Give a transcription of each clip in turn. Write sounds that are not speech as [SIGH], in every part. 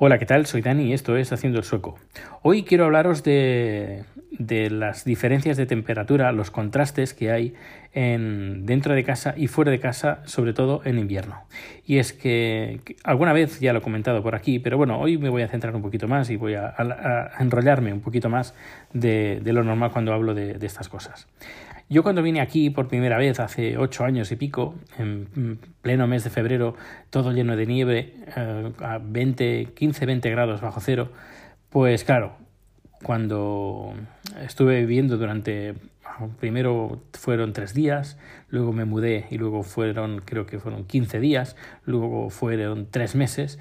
Hola, ¿qué tal? Soy Dani y esto es Haciendo el Sueco. Hoy quiero hablaros de, las diferencias de temperatura, los contrastes que hay en, dentro de casa y fuera de casa, sobre todo en invierno. Y es que, alguna vez ya lo he comentado por aquí, pero bueno, hoy me voy a centrar un poquito más y voy a, enrollarme un poquito más de, lo normal cuando hablo de estas cosas. Yo cuando vine aquí por primera vez hace ocho años y pico, en pleno mes de febrero, todo lleno de nieve, eh, a 20, 15, 20 grados bajo cero, pues claro, cuando estuve viviendo durante, primero fueron tres días, luego me mudé y luego fueron, creo que fueron 15 días, luego fueron tres meses,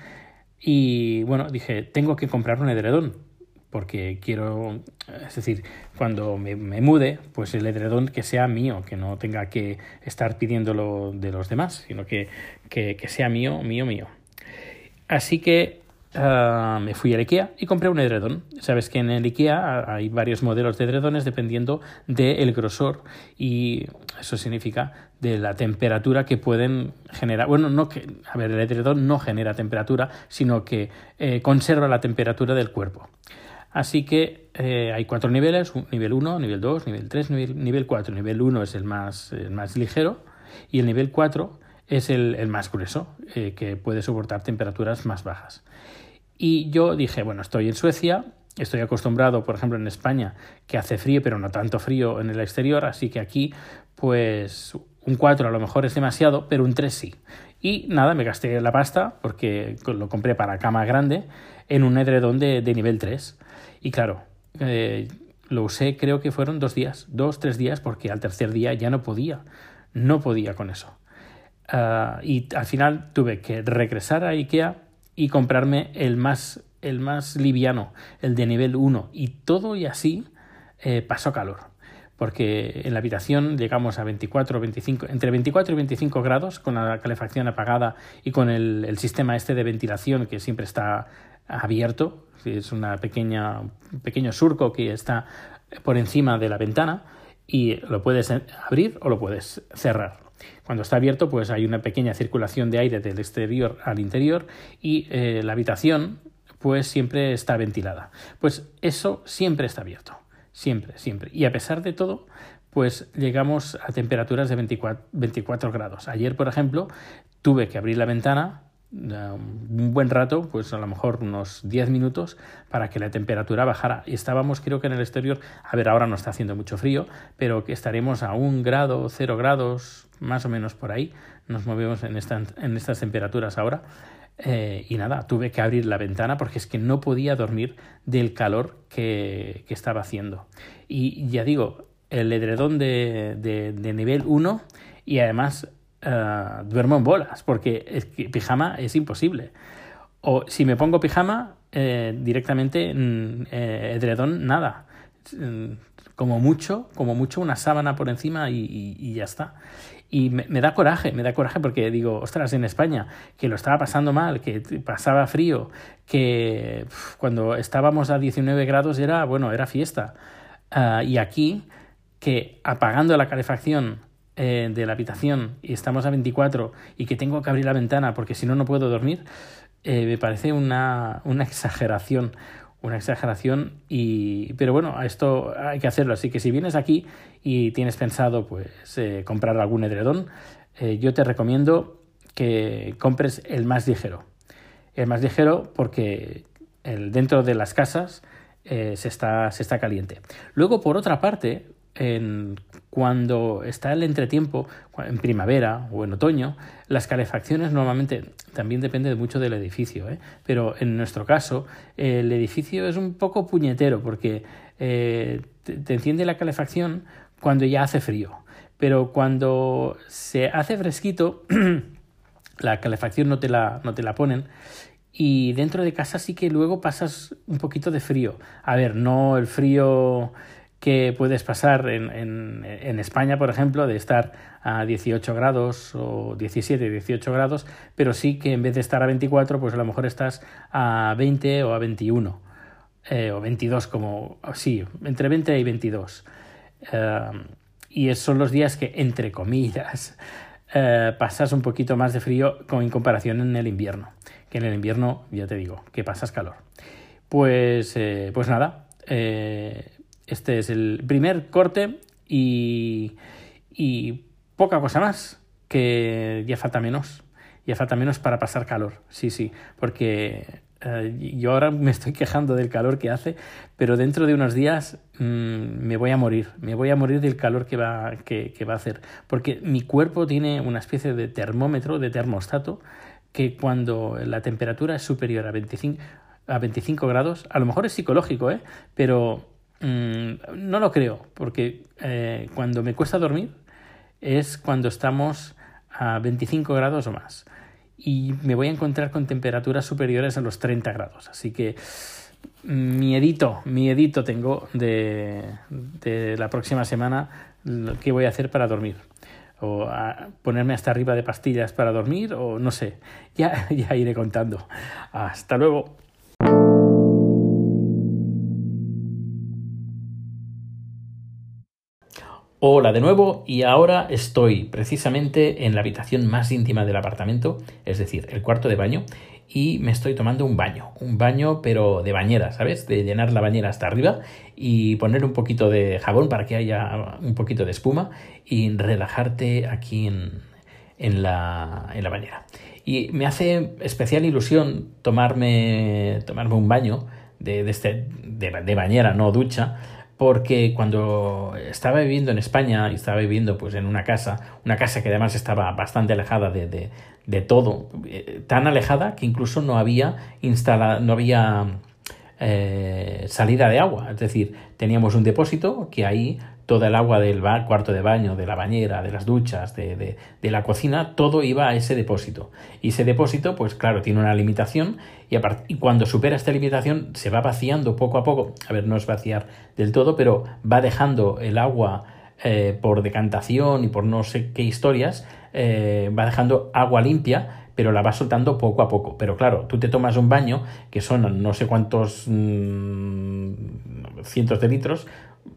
y bueno, dije, tengo que comprar un edredón porque quiero, es decir, cuando me, mude, pues el edredón que sea mío, que no tenga que estar pidiéndolo de los demás, sino que, que, sea mío, mío, mío. Así que ah, me fui a IKEA y compré un edredón. Sabes que en el IKEA hay varios modelos de edredones dependiendo del grosor y eso significa de la temperatura que pueden generar. Bueno, no que, a ver, el edredón no genera temperatura, sino que eh, conserva la temperatura del cuerpo. Así que eh, hay cuatro niveles, nivel 1, nivel 2, nivel 3, nivel, nivel 4. Nivel 1 es el más, más ligero y el nivel 4 es el, más grueso, eh, que puede soportar temperaturas más bajas. Y yo dije, bueno, estoy en Suecia, estoy acostumbrado, por ejemplo, en España, que hace frío, pero no tanto frío en el exterior, así que aquí, pues un 4 a lo mejor es demasiado, pero un 3 sí. Y nada, me gasté la pasta, porque lo compré para cama grande, en un edredón de, de nivel 3. Y claro, eh, lo usé creo que fueron dos días, dos, tres días, porque al tercer día ya no podía, no podía con eso. Ah, y al final tuve que regresar a IKEA y comprarme el más, el más liviano, el de nivel 1. Y todo y así eh, pasó calor. Porque en la habitación llegamos a 24, 25, entre 24 y 25 grados con la calefacción apagada y con el, el sistema este de ventilación que siempre está abierto, es una pequeña, un pequeño surco que está por encima de la ventana y lo puedes abrir o lo puedes cerrar. Cuando está abierto, pues hay una pequeña circulación de aire del exterior al interior y eh, la habitación pues siempre está ventilada. Pues eso siempre está abierto, siempre, siempre. Y a pesar de todo, pues llegamos a temperaturas de 24, 24 grados. Ayer, por ejemplo, tuve que abrir la ventana un buen rato, pues a lo mejor unos 10 minutos, para que la temperatura bajara. Y estábamos, creo que en el exterior, a ver, ahora no está haciendo mucho frío, pero que estaremos a un grado, cero grados, más o menos por ahí. Nos movemos en, en estas temperaturas ahora. Eh, y nada, tuve que abrir la ventana porque es que no podía dormir del calor que, que estaba haciendo. Y ya digo, el edredón de, de, nivel 1 y además eh, duermo en bolas, porque es que pijama es imposible. O si me pongo pijama, eh, directamente mm, edredón, nada. Mm, como mucho, como mucho una sábana por encima y, ya está. Y me, da coraje, me da coraje porque digo, ostras, en España, que lo estaba pasando mal, que pasaba frío, que cuando estábamos a 19 grados era, bueno, era fiesta. Ah, y aquí, que apagando la calefacción eh, de la habitación y estamos a 24 y que tengo que abrir la ventana porque si no, no puedo dormir, eh, me parece una, una [LAUGHS] exageración. Una exageración, y, pero bueno, esto hay que hacerlo. Así que si vienes aquí y tienes pensado pues, eh, comprar algún edredón, yo te recomiendo que compres el más ligero. El más ligero porque el, dentro de las casas se, está, se está caliente. Luego, por otra parte, en, cuando está el entretiempo, en primavera o en otoño, las calefacciones normalmente también depende mucho del edificio, ¿eh? pero en nuestro caso el edificio es un poco puñetero porque eh, te, enciende la calefacción cuando ya hace frío, pero cuando se hace fresquito, [CLEARS THROAT] la calefacción no te la, no te la ponen y dentro de casa sí que luego pasas un poquito de frío. A ver, no el frío que puedes pasar en, España, por ejemplo, de estar a 18 grados o 17, 18 grados, pero sí que en vez de estar a 24, pues a lo mejor estás a 20 o a 21 eh, o 22, como sí, entre 20 y 22. Eh, y son los días que, entre comillas, [LAUGHS] eh, pasas un poquito más de frío con, en comparación en el invierno. Que en el invierno, ya te digo, que pasas calor. Pues, pues nada, este es el primer corte y, poca cosa más, que ya falta menos. Ya falta menos para pasar calor, sí, sí, porque eh, yo ahora me estoy quejando del calor que hace, pero dentro de unos días mm, me voy a morir, me voy a morir del calor que va, que, va a hacer, porque mi cuerpo tiene una especie de termómetro, de termostato, que cuando la temperatura es superior a 25, a 25 grados, a lo mejor es psicológico, ¿eh? pero mm, no lo creo, porque eh, cuando me cuesta dormir es cuando estamos a 25 grados o más y me voy a encontrar con temperaturas superiores a los 30 grados. Así que miedito, miedito tengo de, de la próxima semana qué voy a hacer para dormir. O ponerme hasta arriba de pastillas para dormir, o no sé. Ya, [LAUGHS] ya iré contando. Hasta luego. Hola de nuevo y ahora estoy precisamente en la habitación más íntima del apartamento, es decir, el cuarto de baño, y me estoy tomando un baño, un baño pero de bañera, ¿sabes? De llenar la bañera hasta arriba y poner un poquito de jabón para que haya un poquito de espuma y relajarte aquí en, en, la, en la bañera. Y me hace especial ilusión tomarme, tomarme un baño de, este, de bañera, no ducha, porque cuando estaba viviendo en España y estaba viviendo pues en una casa, una casa que además estaba bastante alejada de, de, todo, eh, tan alejada que incluso no había instalado, no había eh, salida de agua, es decir, teníamos un depósito que ahí toda el agua del cuarto de baño, de la bañera, de las duchas, de, de, de, la cocina, todo iba a ese depósito. Y ese depósito, pues claro, tiene una limitación y, cuando supera esta limitación se va vaciando poco a poco. A ver, no es vaciar del todo, pero va dejando el agua eh, por decantación y por no sé qué historias, eh, va dejando agua limpia pero la va soltando poco a poco. Pero claro, tú te tomas un baño, que son no sé cuántos mmm, cientos de litros,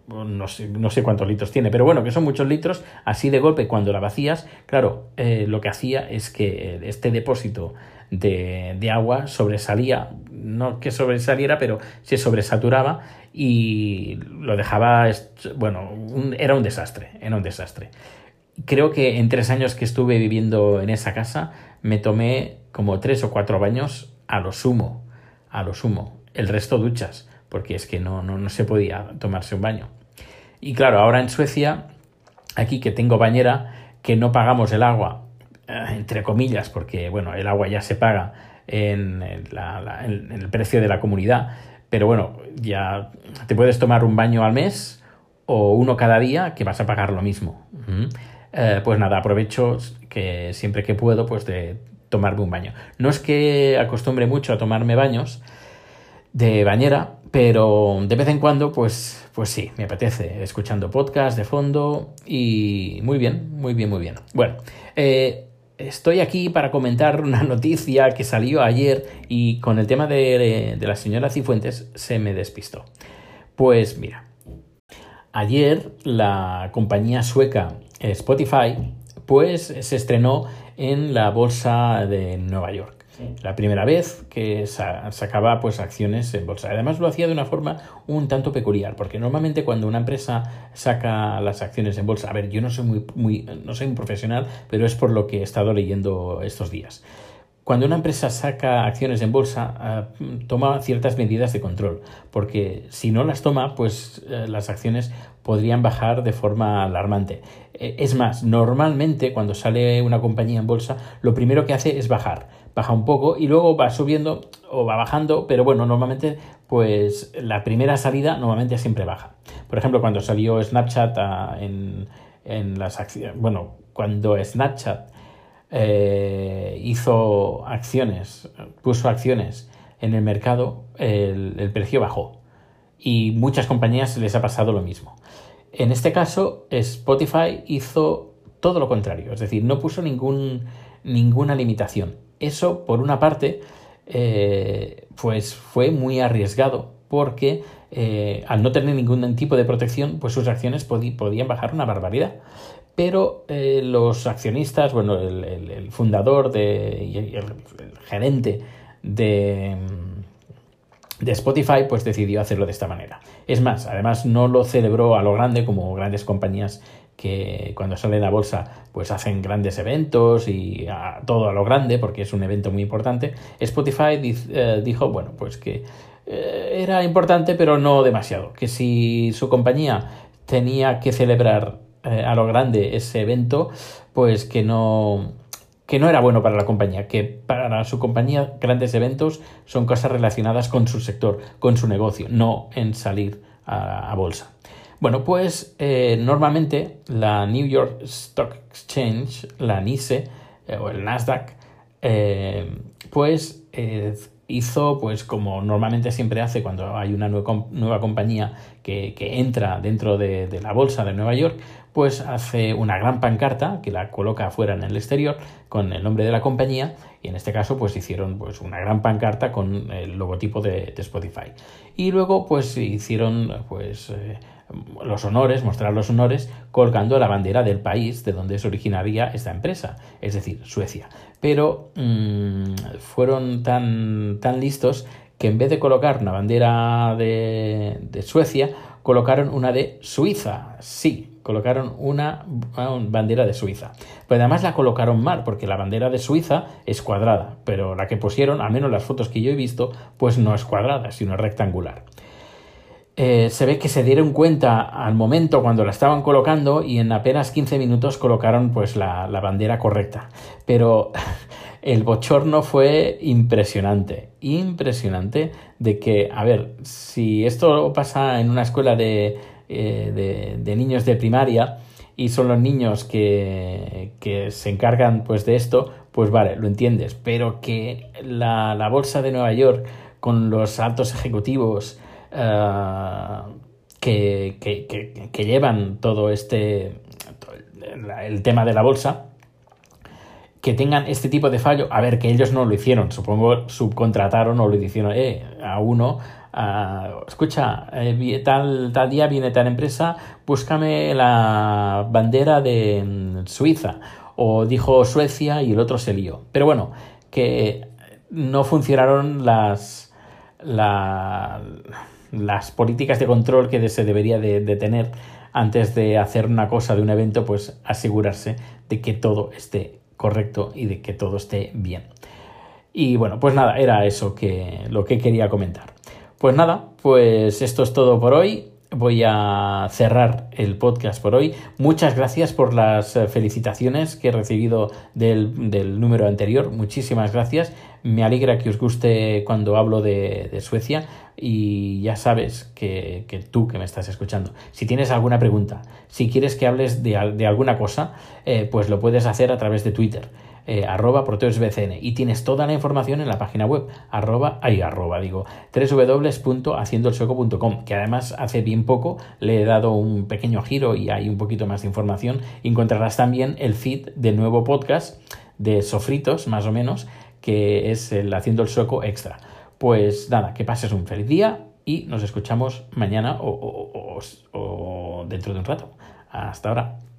no sé, no sé cuántos litros tiene, pero bueno, que son muchos litros, así de golpe cuando la vacías, claro, eh, lo que hacía es que este depósito de, de, agua sobresalía, no que sobresaliera, pero se sobresaturaba y lo dejaba, bueno, era un desastre, era un desastre. Creo que en tres años que estuve viviendo en esa casa, me tomé como tres o cuatro baños a lo sumo, a lo sumo, el resto duchas, porque es que no, no, no se podía tomarse un baño. Y claro, ahora en Suecia, aquí que tengo bañera, que no pagamos el agua, eh, entre comillas, porque bueno, el agua ya se paga en, el precio de la comunidad, pero bueno, ya te puedes tomar un baño al mes o uno cada día que vas a pagar lo mismo. Eh, pues nada, aprovecho que siempre que puedo, pues de tomarme un baño. No es que acostumbre mucho a tomarme baños de bañera, pero de vez en cuando, pues, pues sí, me apetece, escuchando podcast de fondo y muy bien, muy bien, muy bien. Bueno, eh, estoy aquí para comentar una [LAUGHS] noticia que salió ayer y con el tema de, de la señora Cifuentes se me despistó. Pues mira, ayer la compañía sueca Spotify, pues se estrenó en la bolsa de Nueva York. La primera vez que sacaba pues acciones en bolsa. Además lo hacía de una forma un tanto peculiar, porque normalmente cuando una empresa saca las acciones en bolsa, a ver, yo no soy muy, muy no soy un profesional, pero es por lo que he estado leyendo estos días. Cuando una empresa saca acciones en bolsa, ah, toma ciertas medidas de control, porque si no las toma, pues eh, las acciones podrían bajar de forma alarmante. E, es más, normalmente cuando sale una compañía en bolsa, lo primero que hace es bajar. Baja un poco y luego va subiendo o va bajando, pero bueno, normalmente pues la primera salida normalmente siempre baja. Por ejemplo, cuando salió Snapchat ah, en, en las acciones, bueno, cuando Snapchat eh, hizo acciones, puso acciones en el mercado, el, precio bajó. Y muchas compañías les ha pasado lo mismo. En este caso, Spotify hizo todo lo contrario, es decir, no puso ningún, ninguna limitación. Eso, por una parte, eh, pues fue muy arriesgado porque eh, al no tener ningún tipo de protección, pues sus acciones podían bajar una barbaridad. pero eh, los accionistas, bueno, el, fundador de, y el, gerente de, de Spotify, pues decidió hacerlo de esta manera. Es más, además no lo celebró a lo grande como grandes compañías que cuando salen a bolsa pues hacen grandes eventos y todo a lo grande porque es un evento muy importante. Spotify eh, dijo, bueno, pues que era importante pero no demasiado, que si su compañía tenía que celebrar eh, a lo grande ese evento, pues que no que no era bueno para la compañía, que para su compañía grandes eventos son cosas relacionadas con su sector, con su negocio, no en salir a bolsa. Bueno, pues eh, normalmente la New York Stock Exchange, la NISE eh, o el Nasdaq, eh, pues hizo, pues como normalmente siempre hace cuando hay una nueva, compañía que, entra dentro de, de, la bolsa de Nueva York, pues hace una gran pancarta que la coloca afuera en el exterior con el nombre de la compañía y en este caso pues hicieron pues una gran pancarta con el logotipo de, Spotify. Y luego pues hicieron pues eh, los honores, mostrar los honores colgando la bandera del país de donde se originaría esta empresa, es decir, Suecia. Pero mm, fueron tan, tan listos que en vez de colocar una bandera de, de Suecia, colocaron una de Suiza. Sí, colocaron una, bandera de Suiza. Pero además la colocaron mal, porque la bandera de Suiza es cuadrada, pero la que pusieron, al menos las fotos que yo he visto, pues no es cuadrada, sino rectangular. Eh, se ve que se dieron cuenta al momento cuando la estaban colocando y en apenas 15 minutos colocaron pues la, la bandera correcta. Pero [LAUGHS] el bochorno fue impresionante, impresionante de que, a ver, si esto pasa en una escuela de, eh, de, niños de primaria y son los niños que, se encargan pues de esto, pues vale, lo entiendes. Pero que la, bolsa de Nueva York con los altos ejecutivos eh, que, que, llevan todo este el tema de la bolsa que tengan este tipo de fallo, a ver, que ellos no lo hicieron, supongo subcontrataron o lo hicieron eh, a uno escucha, eh, tal, tal día viene tal empresa, búscame la bandera de mm, Suiza. O dijo Suecia y el otro se lió. Pero bueno, que no funcionaron las, las políticas de control que se debería de, tener antes de hacer una cosa de un evento, pues asegurarse de que todo esté correcto y de que todo esté bien. Y bueno, pues nada, era eso que lo que quería comentar. Pues nada, pues esto es todo por hoy. Voy a cerrar el podcast por hoy. Muchas gracias por las eh, felicitaciones que he recibido del, número anterior. Muchísimas gracias. Me alegra que os guste cuando hablo de, Suecia y ya sabes que, tú que me estás escuchando, si tienes alguna pregunta, si quieres que hables de, alguna cosa, eh, pues lo puedes hacer a través de Twitter eh, arroba proteusbcn y tienes toda la información en la página web arroba, ay, arroba digo www.haciendoelsueco.com que además hace bien poco le he dado un pequeño giro y hay un poquito más de información encontrarás también el feed del nuevo podcast de Sofritos más o menos que es el Haciendo el Sueco Extra pues nada, que pases un feliz día y nos escuchamos mañana o dentro de un rato. Hasta ahora.